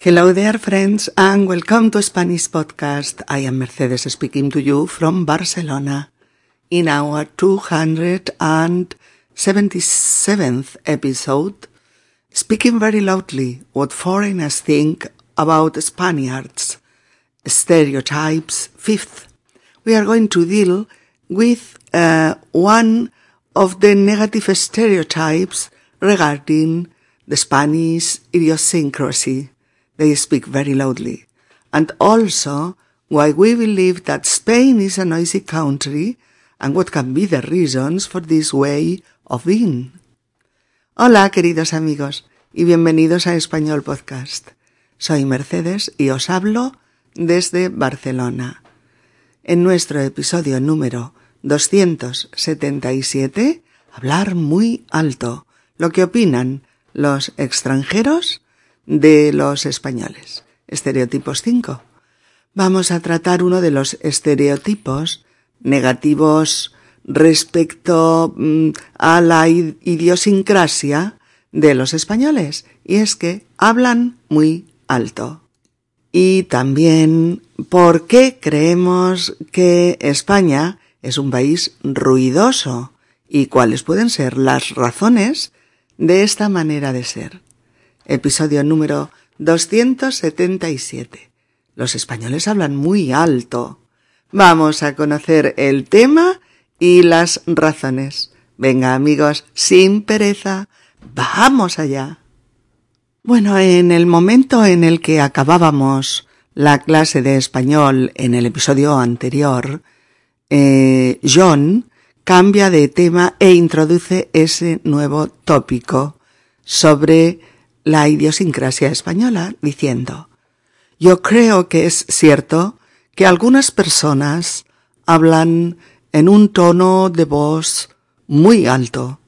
Hello there, friends, and welcome to Spanish Podcast. I am Mercedes speaking to you from Barcelona in our 277th episode, speaking very loudly what foreigners think about Spaniards, stereotypes. Fifth, we are going to deal with uh, one of the negative stereotypes regarding the Spanish idiosyncrasy. They speak very loudly. And also why we believe that Spain is a noisy country and what can be the reasons for this way of being. Hola, queridos amigos, y bienvenidos a Español Podcast. Soy Mercedes y os hablo desde Barcelona. En nuestro episodio número 277, hablar muy alto, lo que opinan los extranjeros de los españoles. Estereotipos 5. Vamos a tratar uno de los estereotipos negativos respecto mm, a la idiosincrasia de los españoles, y es que hablan muy alto. Y también por qué creemos que España es un país ruidoso y cuáles pueden ser las razones de esta manera de ser episodio número 277. Los españoles hablan muy alto. Vamos a conocer el tema y las razones. Venga amigos, sin pereza, vamos allá. Bueno, en el momento en el que acabábamos la clase de español en el episodio anterior, eh, John cambia de tema e introduce ese nuevo tópico sobre la idiosincrasia española diciendo Yo creo que es cierto que algunas personas hablan en un tono de voz muy alto.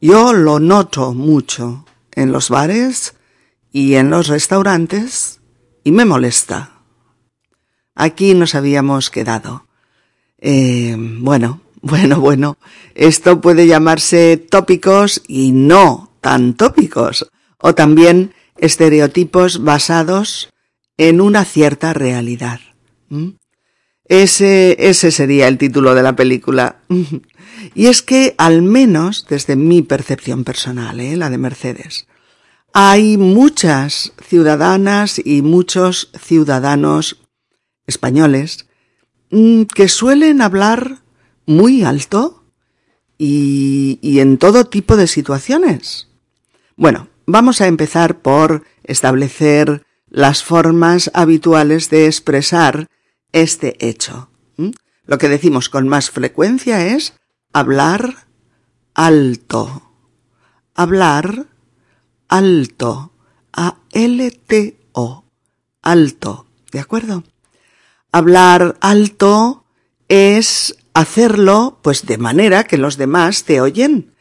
Yo lo noto mucho en los bares y en los restaurantes y me molesta. Aquí nos habíamos quedado. Eh, bueno, bueno, bueno, esto puede llamarse tópicos y no tan tópicos o también estereotipos basados en una cierta realidad. ¿Mm? Ese, ese sería el título de la película. y es que, al menos desde mi percepción personal, ¿eh? la de Mercedes, hay muchas ciudadanas y muchos ciudadanos españoles mm, que suelen hablar muy alto y, y en todo tipo de situaciones. Bueno, Vamos a empezar por establecer las formas habituales de expresar este hecho. Lo que decimos con más frecuencia es hablar alto. Hablar alto. A-L-T-O. Alto. ¿De acuerdo? Hablar alto es hacerlo pues de manera que los demás te oyen.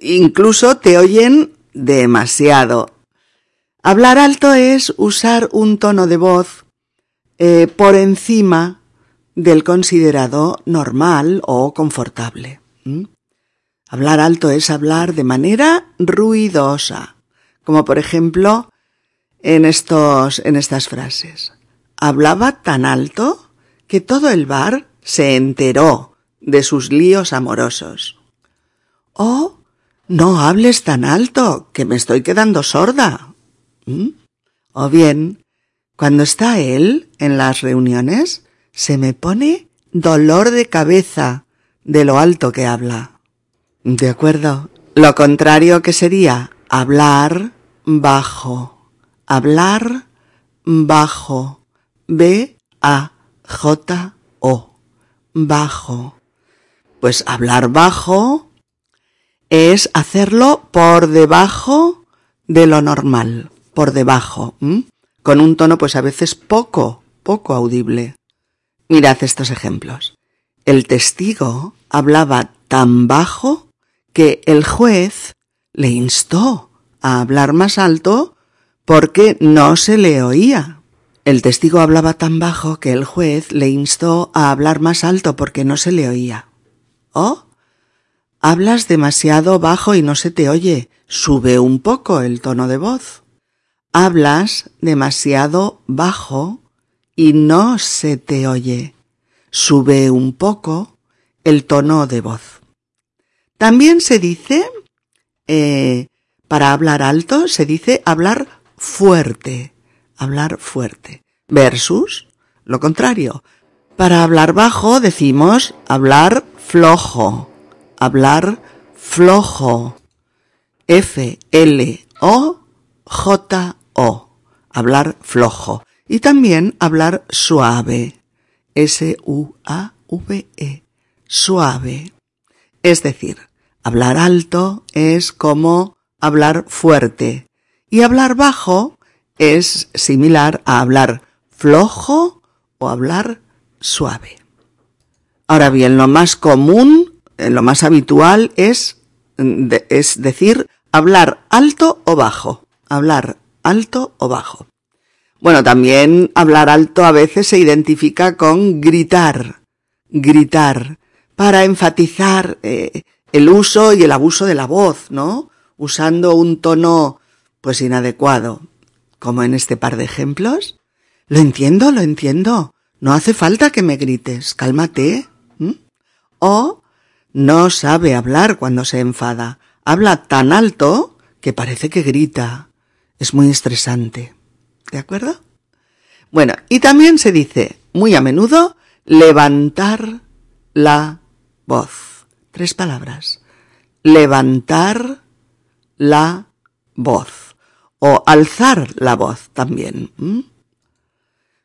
Incluso te oyen demasiado. Hablar alto es usar un tono de voz eh, por encima del considerado normal o confortable. Hablar alto es hablar de manera ruidosa, como por ejemplo en estos, en estas frases. Hablaba tan alto que todo el bar se enteró de sus líos amorosos. No hables tan alto, que me estoy quedando sorda. ¿Mm? O bien, cuando está él en las reuniones, se me pone dolor de cabeza de lo alto que habla. De acuerdo. Lo contrario que sería hablar bajo. Hablar bajo. B A J O. Bajo. Pues hablar bajo es hacerlo por debajo de lo normal, por debajo, con un tono pues a veces poco, poco audible. Mirad estos ejemplos. El testigo hablaba tan bajo que el juez le instó a hablar más alto porque no se le oía. El testigo hablaba tan bajo que el juez le instó a hablar más alto porque no se le oía. ¿Oh? Hablas demasiado bajo y no se te oye. Sube un poco el tono de voz. hablas demasiado bajo y no se te oye. Sube un poco el tono de voz. También se dice, eh, para hablar alto, se dice hablar fuerte, hablar fuerte, versus lo contrario. Para hablar bajo decimos hablar flojo, hablar flojo. F, L, O, J, O. Hablar flojo. Y también hablar suave. S, U, A, V, E. Suave. Es decir, hablar alto es como hablar fuerte. Y hablar bajo es similar a hablar flojo o hablar suave. Ahora bien, lo más común, lo más habitual es, es decir, hablar alto o bajo. Hablar alto o bajo. Bueno, también hablar alto a veces se identifica con gritar, gritar, para enfatizar eh, el uso y el abuso de la voz, ¿no? Usando un tono, pues inadecuado, como en este par de ejemplos. Lo entiendo, lo entiendo. No hace falta que me grites, cálmate. O no sabe hablar cuando se enfada. Habla tan alto que parece que grita. Es muy estresante. ¿De acuerdo? Bueno, y también se dice muy a menudo levantar la voz. Tres palabras. Levantar la voz. O alzar la voz también.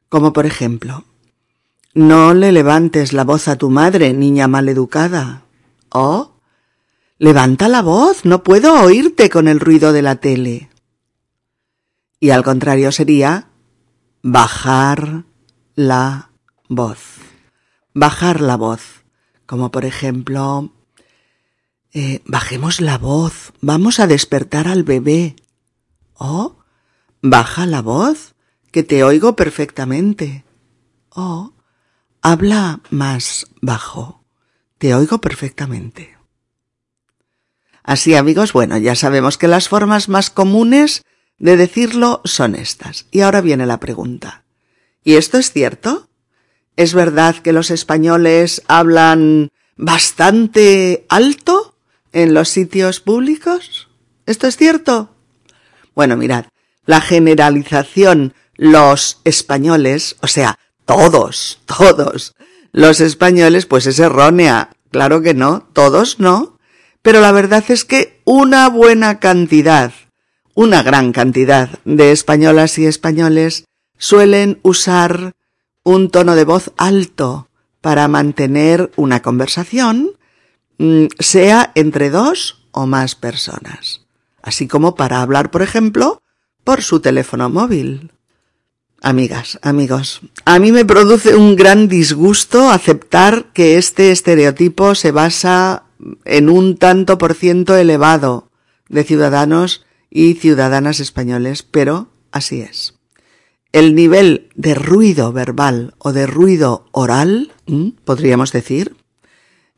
Como por ejemplo, no le levantes la voz a tu madre, niña maleducada. O, levanta la voz, no puedo oírte con el ruido de la tele. Y al contrario sería bajar la voz. Bajar la voz. Como por ejemplo, eh, bajemos la voz, vamos a despertar al bebé. O, baja la voz, que te oigo perfectamente. O, Habla más bajo. Te oigo perfectamente. Así amigos, bueno, ya sabemos que las formas más comunes de decirlo son estas. Y ahora viene la pregunta. ¿Y esto es cierto? ¿Es verdad que los españoles hablan bastante alto en los sitios públicos? ¿Esto es cierto? Bueno, mirad, la generalización los españoles, o sea, todos, todos. Los españoles, pues es errónea. Claro que no, todos no. Pero la verdad es que una buena cantidad, una gran cantidad de españolas y españoles suelen usar un tono de voz alto para mantener una conversación, mm, sea entre dos o más personas, así como para hablar, por ejemplo, por su teléfono móvil. Amigas, amigos, a mí me produce un gran disgusto aceptar que este estereotipo se basa en un tanto por ciento elevado de ciudadanos y ciudadanas españoles, pero así es. El nivel de ruido verbal o de ruido oral, podríamos decir,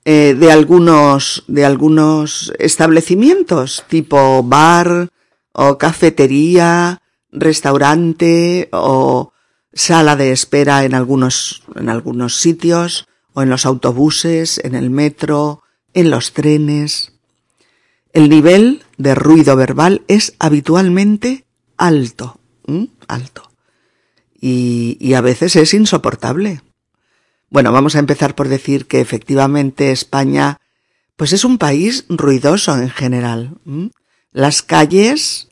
eh, de algunos, de algunos establecimientos tipo bar o cafetería restaurante o sala de espera en algunos, en algunos sitios, o en los autobuses, en el metro, en los trenes. El nivel de ruido verbal es habitualmente alto, alto. Y, a veces es insoportable. Bueno, vamos a empezar por decir que efectivamente España, pues es un país ruidoso en general. Las calles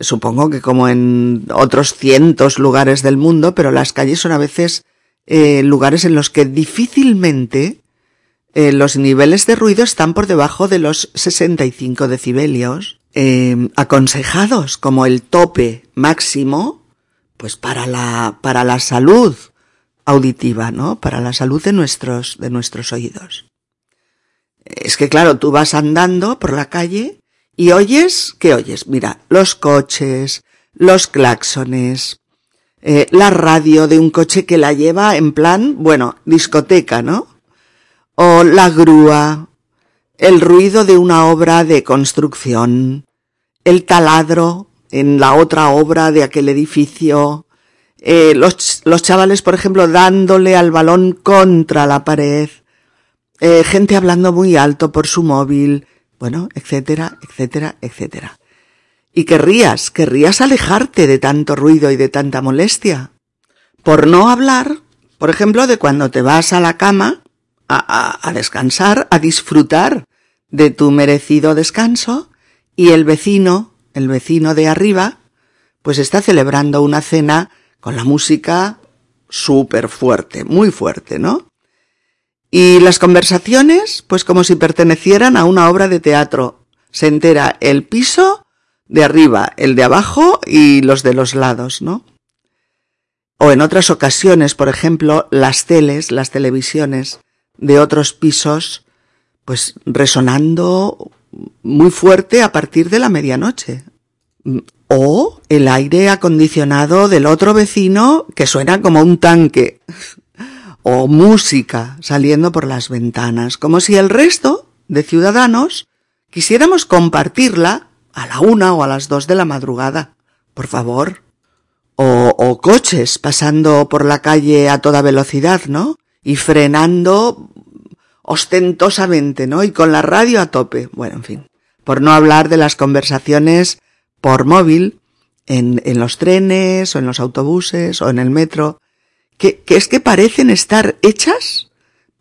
supongo que como en otros cientos lugares del mundo, pero las calles son a veces eh, lugares en los que difícilmente eh, los niveles de ruido están por debajo de los 65 decibelios, eh, aconsejados como el tope máximo, pues para la, para la salud auditiva, ¿no? Para la salud de nuestros, de nuestros oídos. Es que claro, tú vas andando por la calle y oyes, ¿qué oyes? Mira, los coches, los claxones, eh, la radio de un coche que la lleva en plan, bueno, discoteca, ¿no? O la grúa, el ruido de una obra de construcción, el taladro en la otra obra de aquel edificio, eh, los, los chavales, por ejemplo, dándole al balón contra la pared, eh, gente hablando muy alto por su móvil, bueno, etcétera, etcétera, etcétera. Y querrías, querrías alejarte de tanto ruido y de tanta molestia. Por no hablar, por ejemplo, de cuando te vas a la cama a, a, a descansar, a disfrutar de tu merecido descanso, y el vecino, el vecino de arriba, pues está celebrando una cena con la música súper fuerte, muy fuerte, ¿no? Y las conversaciones, pues como si pertenecieran a una obra de teatro. Se entera el piso de arriba, el de abajo y los de los lados, ¿no? O en otras ocasiones, por ejemplo, las teles, las televisiones de otros pisos, pues resonando muy fuerte a partir de la medianoche o el aire acondicionado del otro vecino que suena como un tanque, o música saliendo por las ventanas, como si el resto de ciudadanos quisiéramos compartirla a la una o a las dos de la madrugada. Por favor. O, o coches pasando por la calle a toda velocidad, ¿no? Y frenando ostentosamente, ¿no? Y con la radio a tope. Bueno, en fin. Por no hablar de las conversaciones por móvil en, en los trenes o en los autobuses o en el metro, que, es que parecen estar hechas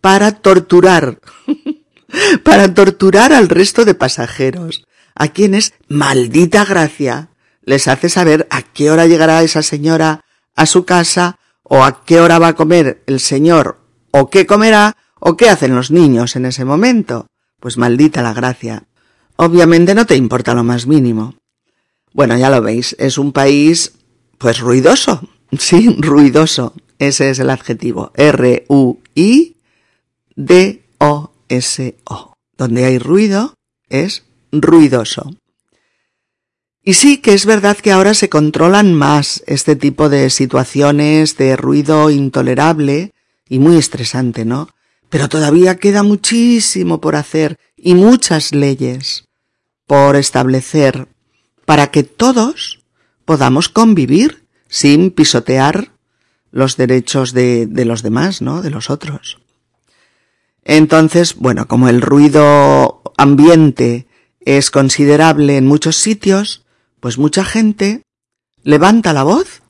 para torturar, para torturar al resto de pasajeros, a quienes, maldita gracia, les hace saber a qué hora llegará esa señora a su casa o a qué hora va a comer el señor o qué comerá o qué hacen los niños en ese momento. Pues maldita la gracia. Obviamente no te importa lo más mínimo. Bueno, ya lo veis, es un país, pues ruidoso. Sí, ruidoso. Ese es el adjetivo. R-U-I-D-O-S-O. Donde hay ruido es ruidoso. Y sí que es verdad que ahora se controlan más este tipo de situaciones de ruido intolerable y muy estresante, ¿no? Pero todavía queda muchísimo por hacer y muchas leyes por establecer para que todos podamos convivir sin pisotear los derechos de, de, los demás, ¿no? De los otros. Entonces, bueno, como el ruido ambiente es considerable en muchos sitios, pues mucha gente levanta la voz.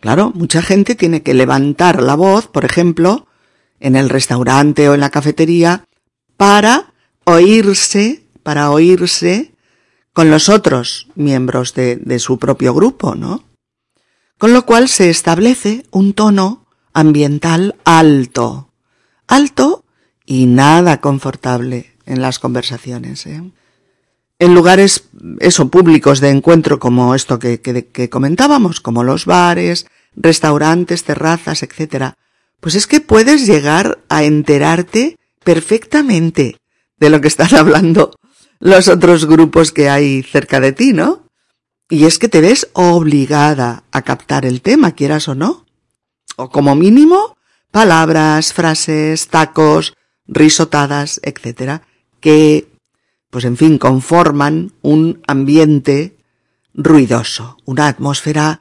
Claro, mucha gente tiene que levantar la voz, por ejemplo, en el restaurante o en la cafetería, para oírse, para oírse con los otros miembros de, de su propio grupo, ¿no? Con lo cual se establece un tono ambiental alto, alto y nada confortable en las conversaciones. ¿eh? En lugares, eso, públicos de encuentro como esto que, que, que, comentábamos, como los bares, restaurantes, terrazas, etcétera, pues es que puedes llegar a enterarte perfectamente de lo que están hablando los otros grupos que hay cerca de ti, ¿no? Y es que te ves obligada a captar el tema, quieras o no. O como mínimo, palabras, frases, tacos, risotadas, etcétera, que, pues en fin, conforman un ambiente ruidoso, una atmósfera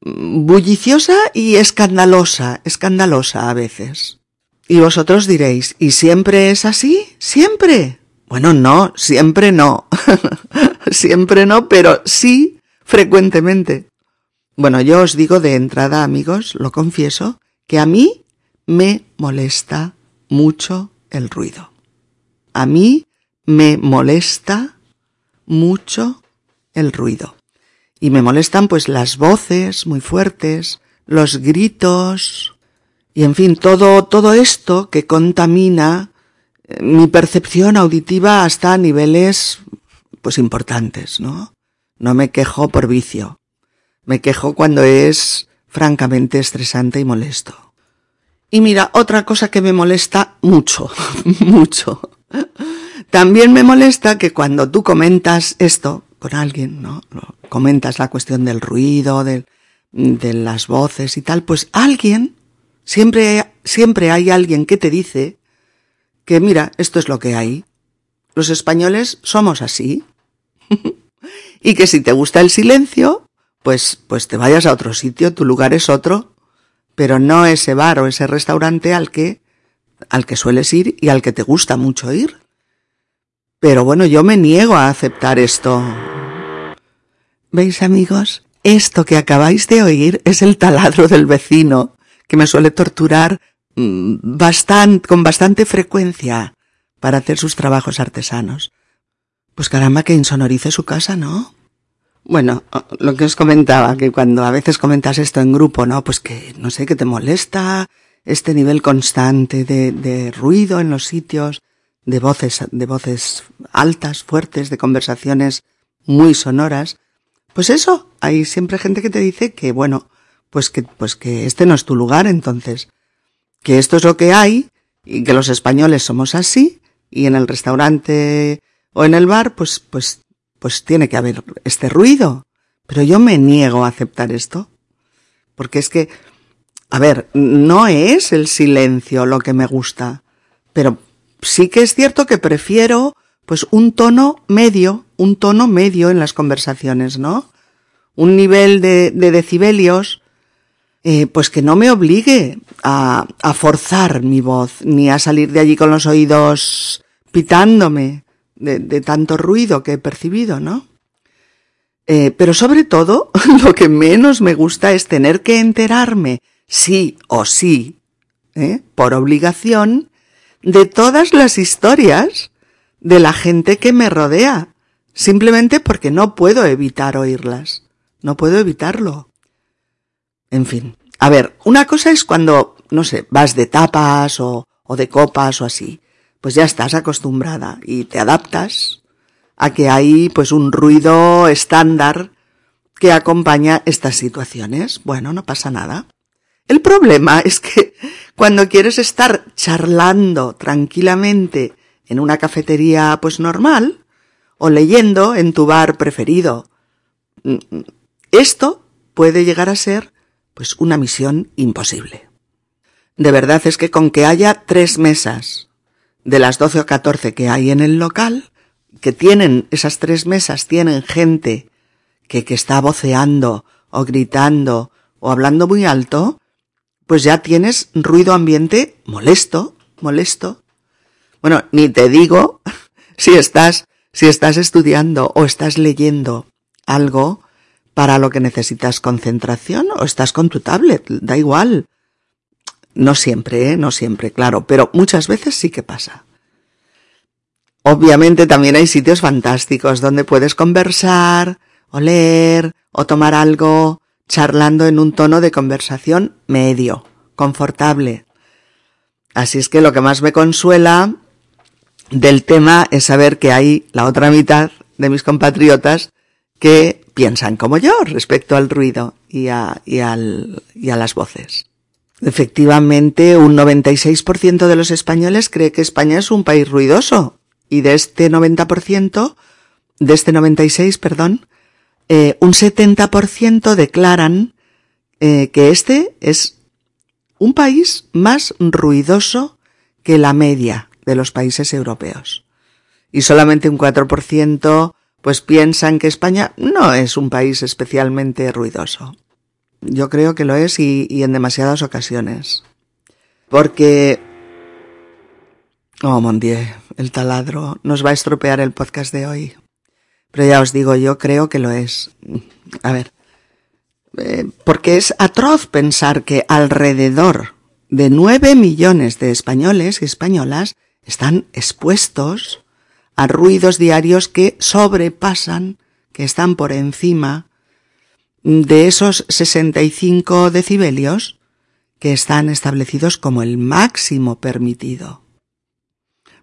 bulliciosa y escandalosa, escandalosa a veces. Y vosotros diréis, ¿y siempre es así? ¿Siempre? Bueno, no, siempre no. siempre no, pero sí frecuentemente. Bueno, yo os digo de entrada, amigos, lo confieso, que a mí me molesta mucho el ruido. A mí me molesta mucho el ruido. Y me molestan pues las voces muy fuertes, los gritos, y en fin, todo, todo esto que contamina mi percepción auditiva hasta niveles pues importantes, ¿no? No me quejo por vicio. Me quejo cuando es francamente estresante y molesto. Y mira, otra cosa que me molesta mucho, mucho. También me molesta que cuando tú comentas esto con alguien, ¿no? Comentas la cuestión del ruido, de las voces y tal, pues alguien, siempre, siempre hay alguien que te dice que mira, esto es lo que hay. Los españoles somos así. y que si te gusta el silencio, pues, pues te vayas a otro sitio, tu lugar es otro, pero no ese bar o ese restaurante al que, al que sueles ir y al que te gusta mucho ir. Pero bueno, yo me niego a aceptar esto. ¿Veis amigos? Esto que acabáis de oír es el taladro del vecino, que me suele torturar mm, bastante, con bastante frecuencia para hacer sus trabajos artesanos. Pues caramba que insonorice su casa, ¿no? Bueno, lo que os comentaba, que cuando a veces comentas esto en grupo, ¿no? Pues que, no sé, que te molesta este nivel constante de, de ruido en los sitios, de voces, de voces altas, fuertes, de conversaciones muy sonoras. Pues eso, hay siempre gente que te dice que, bueno, pues que, pues que este no es tu lugar, entonces, que esto es lo que hay, y que los españoles somos así, y en el restaurante o en el bar, pues, pues, pues tiene que haber este ruido. Pero yo me niego a aceptar esto. Porque es que, a ver, no es el silencio lo que me gusta, pero sí que es cierto que prefiero, pues, un tono medio, un tono medio en las conversaciones, ¿no? Un nivel de, de decibelios, eh, pues que no me obligue a, a forzar mi voz, ni a salir de allí con los oídos pitándome de, tanto ruido que he percibido, ¿no? Eh, pero sobre todo, lo que menos me gusta es tener que enterarme, sí o sí, ¿eh? por obligación, de todas las historias de la gente que me rodea, simplemente porque no puedo evitar oírlas. No puedo evitarlo. En fin. A ver, una cosa es cuando, no sé, vas de tapas o, o de copas o así pues ya estás acostumbrada y te adaptas a que hay pues un ruido estándar que acompaña estas situaciones. Bueno, no pasa nada. El problema es que cuando quieres estar charlando tranquilamente en una cafetería pues normal o leyendo en tu bar preferido, esto puede llegar a ser pues una misión imposible. De verdad es que con que haya tres mesas de las 12 o 14 que hay en el local, que tienen, esas tres mesas tienen gente que, que está voceando o gritando o hablando muy alto, pues ya tienes ruido ambiente molesto, molesto. Bueno, ni te digo si estás, si estás estudiando o estás leyendo algo para lo que necesitas concentración o estás con tu tablet, da igual. No siempre, ¿eh? no siempre, claro, pero muchas veces sí que pasa. Obviamente también hay sitios fantásticos donde puedes conversar, o leer, o tomar algo, charlando en un tono de conversación medio, confortable. Así es que lo que más me consuela del tema es saber que hay la otra mitad de mis compatriotas que piensan como yo respecto al ruido y a, y al, y a las voces. Efectivamente, un 96% de los españoles cree que España es un país ruidoso. Y de este 90%, de este 96, perdón, eh, un 70% declaran eh, que este es un país más ruidoso que la media de los países europeos. Y solamente un 4% pues piensan que España no es un país especialmente ruidoso. Yo creo que lo es y, en demasiadas ocasiones. Porque... Oh, mon Dieu, el taladro nos va a estropear el podcast de hoy. Pero ya os digo, yo creo que lo es. A ver. Eh, porque es atroz pensar que alrededor de nueve millones de españoles y españolas están expuestos a ruidos diarios que sobrepasan, que están por encima de esos 65 decibelios que están establecidos como el máximo permitido.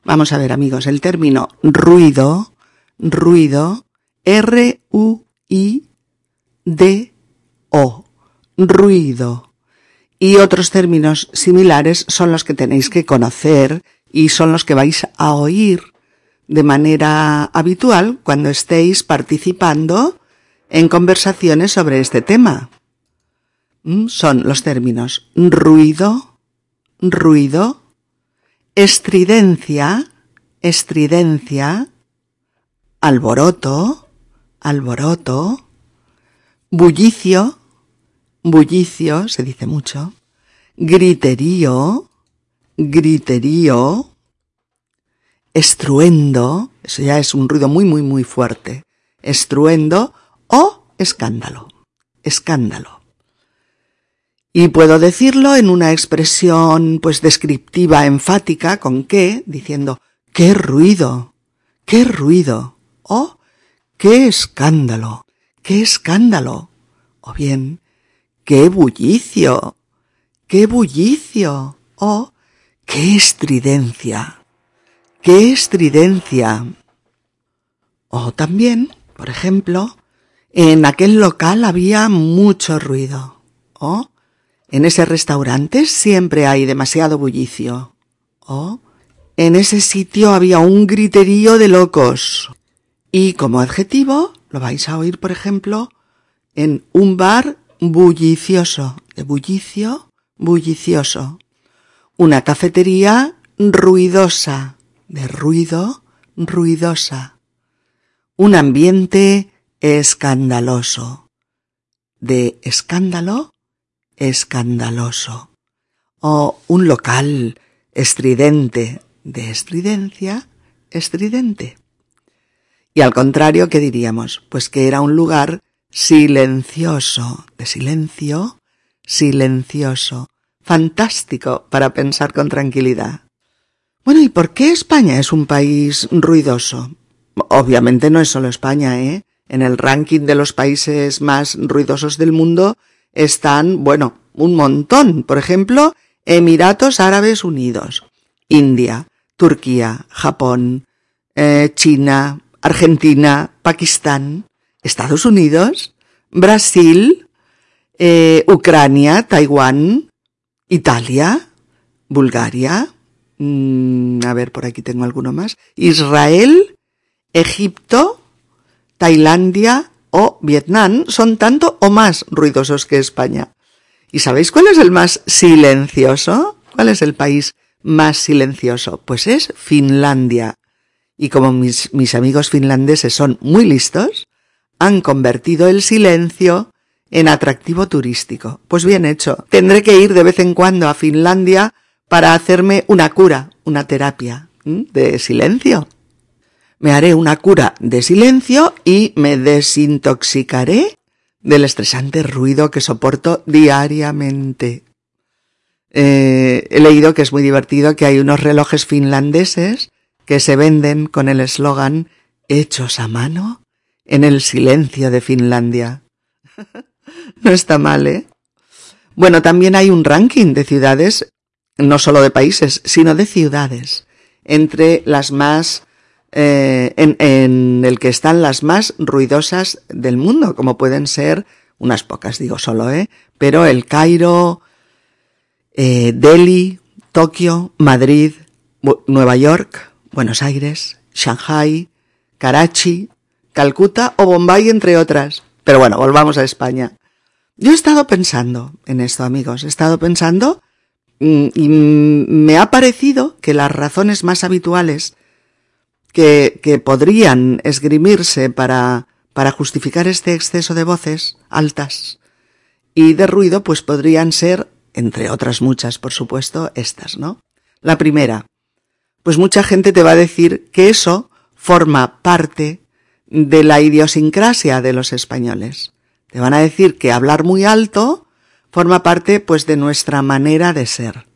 Vamos a ver amigos, el término ruido, ruido, R-U-I-D-O, ruido. Y otros términos similares son los que tenéis que conocer y son los que vais a oír de manera habitual cuando estéis participando en conversaciones sobre este tema. Mm, son los términos ruido, ruido, estridencia, estridencia, alboroto, alboroto, bullicio, bullicio, se dice mucho, griterío, griterío, estruendo, eso ya es un ruido muy, muy, muy fuerte, estruendo o escándalo, escándalo. Y puedo decirlo en una expresión pues descriptiva, enfática, con qué, diciendo, qué ruido, qué ruido, o qué escándalo, qué escándalo, o bien, qué bullicio, qué bullicio, o qué estridencia, qué estridencia. O también, por ejemplo, en aquel local había mucho ruido, o en ese restaurante siempre hay demasiado bullicio. O en ese sitio había un griterío de locos. Y como adjetivo lo vais a oír, por ejemplo, en un bar bullicioso, de bullicio, bullicioso. Una cafetería ruidosa, de ruido, ruidosa. Un ambiente escandaloso, de escándalo, escandaloso, o un local estridente, de estridencia, estridente. Y al contrario, ¿qué diríamos? Pues que era un lugar silencioso, de silencio, silencioso, fantástico para pensar con tranquilidad. Bueno, ¿y por qué España es un país ruidoso? Obviamente no es solo España, ¿eh? En el ranking de los países más ruidosos del mundo están, bueno, un montón. Por ejemplo, Emiratos Árabes Unidos, India, Turquía, Japón, eh, China, Argentina, Pakistán, Estados Unidos, Brasil, eh, Ucrania, Taiwán, Italia, Bulgaria, mm, a ver, por aquí tengo alguno más, Israel, Egipto, Tailandia, o Vietnam son tanto o más ruidosos que España. ¿Y sabéis cuál es el más silencioso? ¿Cuál es el país más silencioso? Pues es Finlandia. Y como mis, mis amigos finlandeses son muy listos, han convertido el silencio en atractivo turístico. Pues bien hecho. Tendré que ir de vez en cuando a Finlandia para hacerme una cura, una terapia de silencio me haré una cura de silencio y me desintoxicaré del estresante ruido que soporto diariamente. Eh, he leído que es muy divertido que hay unos relojes finlandeses que se venden con el eslogan hechos a mano en el silencio de Finlandia. no está mal, ¿eh? Bueno, también hay un ranking de ciudades, no solo de países, sino de ciudades, entre las más eh, en, el que están las más ruidosas del mundo, como pueden ser unas pocas, digo solo, ¿eh? Pero el Cairo, eh, Delhi, Tokio, Madrid, Nueva York, Buenos Aires, Shanghai, Karachi, Calcuta o Bombay, entre otras. Pero bueno, volvamos a España. Yo he estado pensando en esto, amigos. He estado pensando y me ha parecido que las razones más habituales que, podrían esgrimirse para, para justificar este exceso de voces altas y de ruido, pues podrían ser, entre otras muchas, por supuesto, estas, ¿no? La primera, pues mucha gente te va a decir que eso forma parte de la idiosincrasia de los españoles. Te van a decir que hablar muy alto forma parte, pues, de nuestra manera de ser.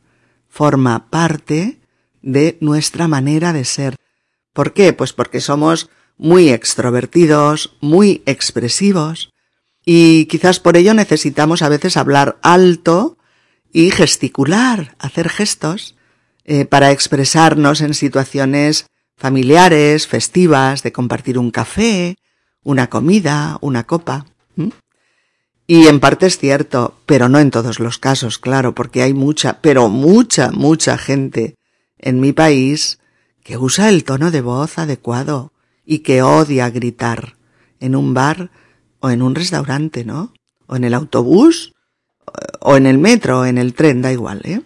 Forma parte de nuestra manera de ser. ¿Por qué? Pues porque somos muy extrovertidos, muy expresivos y quizás por ello necesitamos a veces hablar alto y gesticular, hacer gestos eh, para expresarnos en situaciones familiares, festivas, de compartir un café, una comida, una copa. Y en parte es cierto, pero no en todos los casos, claro, porque hay mucha, pero mucha, mucha gente en mi país que usa el tono de voz adecuado y que odia gritar en un bar o en un restaurante, ¿no? O en el autobús o en el metro o en el tren, da igual, ¿eh?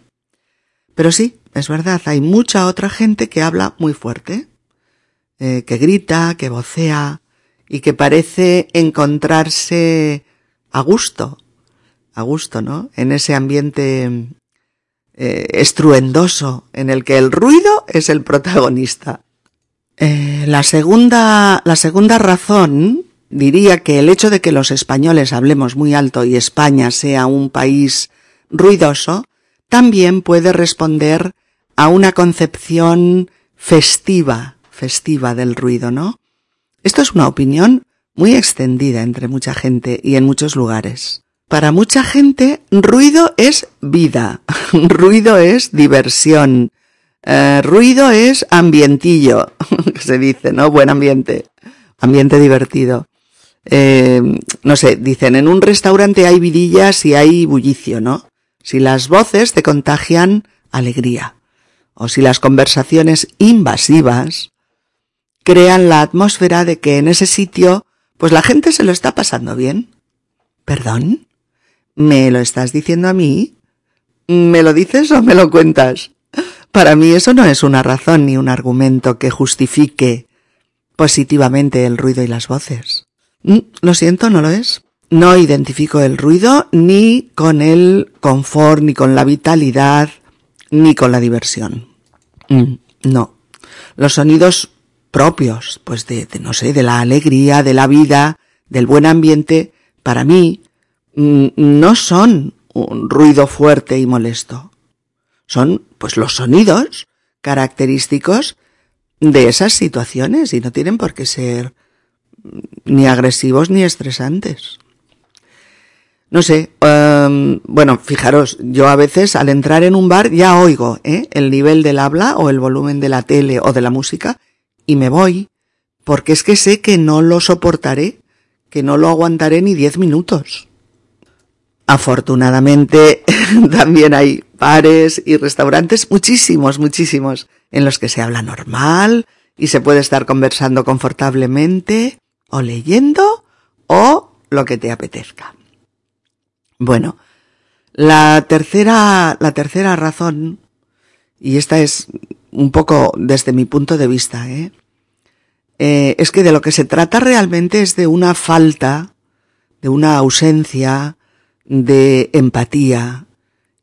Pero sí, es verdad, hay mucha otra gente que habla muy fuerte, eh, que grita, que vocea y que parece encontrarse a gusto, a gusto, ¿no? En ese ambiente eh, estruendoso en el que el ruido es el protagonista. Eh, la segunda, la segunda razón diría que el hecho de que los españoles hablemos muy alto y España sea un país ruidoso también puede responder a una concepción festiva, festiva del ruido, ¿no? Esto es una opinión muy extendida entre mucha gente y en muchos lugares. Para mucha gente, ruido es vida, ruido es diversión, eh, ruido es ambientillo, se dice, ¿no? Buen ambiente, ambiente divertido. Eh, no sé, dicen, en un restaurante hay vidillas y hay bullicio, ¿no? Si las voces te contagian alegría, o si las conversaciones invasivas crean la atmósfera de que en ese sitio, pues la gente se lo está pasando bien. ¿Perdón? ¿Me lo estás diciendo a mí? ¿Me lo dices o me lo cuentas? Para mí eso no es una razón ni un argumento que justifique positivamente el ruido y las voces. Mm, lo siento, no lo es. No identifico el ruido ni con el confort, ni con la vitalidad, ni con la diversión. Mm, no. Los sonidos propios, pues de, no sé, de la alegría, de la vida, del buen ambiente, para mí, mm, no son un ruido fuerte y molesto. Son, pues, los sonidos característicos de esas situaciones y no tienen por qué ser ni agresivos ni estresantes. No sé, em, bueno, fijaros, yo a veces al entrar en un bar ya oigo ¿eh? el nivel del habla o el volumen de la tele o de la música y me voy, porque es que sé que no lo soportaré, que no lo aguantaré ni diez minutos. Afortunadamente también hay bares y restaurantes, muchísimos, muchísimos, en los que se habla normal y se puede estar conversando confortablemente o leyendo o lo que te apetezca. Bueno, la tercera, la tercera razón, y esta es un poco desde mi punto de vista, ¿eh? ¿eh? es que de lo que se trata realmente es de una falta, de una ausencia de empatía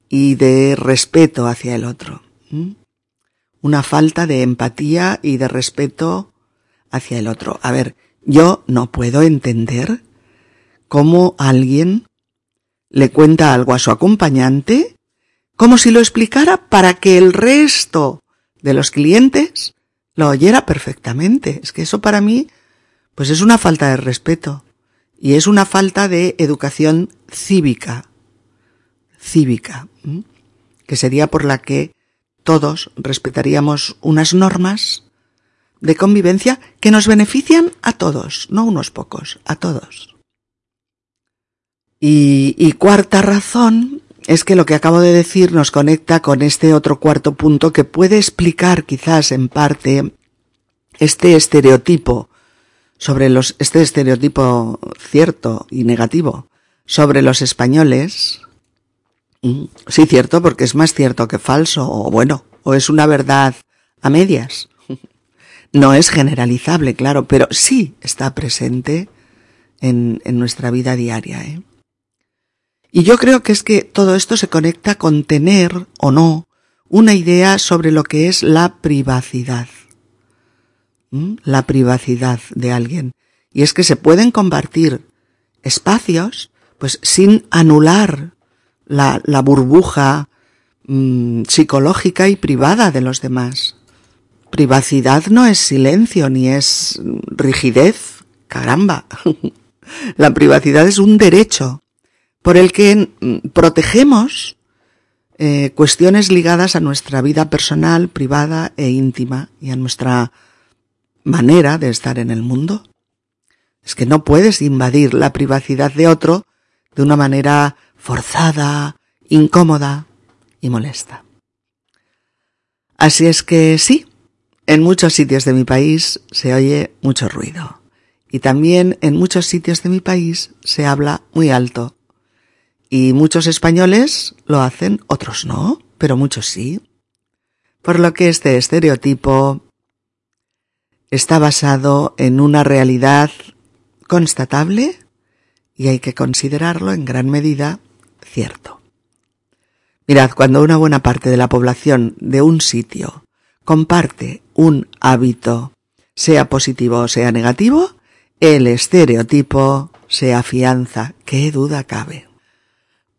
y de respeto hacia el otro. Una falta de empatía y de respeto hacia el otro. A ver, yo no puedo entender cómo alguien le cuenta algo a su acompañante como si lo explicara para que el resto de los clientes lo oyera perfectamente. Es que eso para mí, pues es una falta de respeto y es una falta de educación cívica, cívica, que sería por la que todos respetaríamos unas normas de convivencia que nos benefician a todos, no unos pocos, a todos. Y, y, cuarta razón es que lo que acabo de decir nos conecta con este otro cuarto punto que puede explicar quizás en parte este estereotipo sobre los, este estereotipo cierto y negativo sobre los españoles. Mm, sí, cierto, porque es más cierto que falso, o bueno, o es una verdad a medias. No es generalizable, claro, pero sí está presente en, en nuestra vida diaria. ¿eh? Y yo creo que es que todo esto se conecta con tener o no una idea sobre lo que es la privacidad. ¿Mm? La privacidad de alguien. Y es que se pueden compartir espacios, pues sin anular la, la burbuja mmm, psicológica y privada de los demás. Privacidad no es silencio ni es rigidez. Caramba. la privacidad es un derecho por el que mm, protegemos eh, cuestiones ligadas a nuestra vida personal, privada e íntima y a nuestra manera de estar en el mundo. Es que no puedes invadir la privacidad de otro de una manera forzada, incómoda y molesta. Así es que sí, en muchos sitios de mi país se oye mucho ruido. Y también en muchos sitios de mi país se habla muy alto. Y muchos españoles lo hacen, otros no, pero muchos sí. Por lo que este estereotipo está basado en una realidad constatable y hay que considerarlo en gran medida cierto. Mirad, cuando una buena parte de la población de un sitio comparte un hábito, sea positivo o sea negativo, el estereotipo se afianza. ¿Qué duda cabe?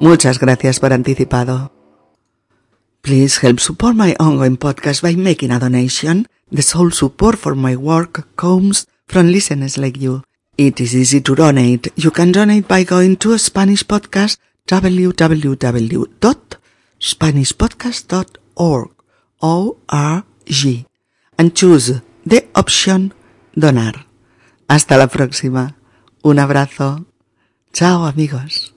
Muchas gracias por anticipado. Please help support my ongoing podcast by making a donation. The sole support for my work comes from listeners like you. It is easy to donate. You can donate by going to Spanish podcast www.spanishpodcast.org O-R-G and choose the option donar. Hasta la próxima. Un abrazo. Chao amigos.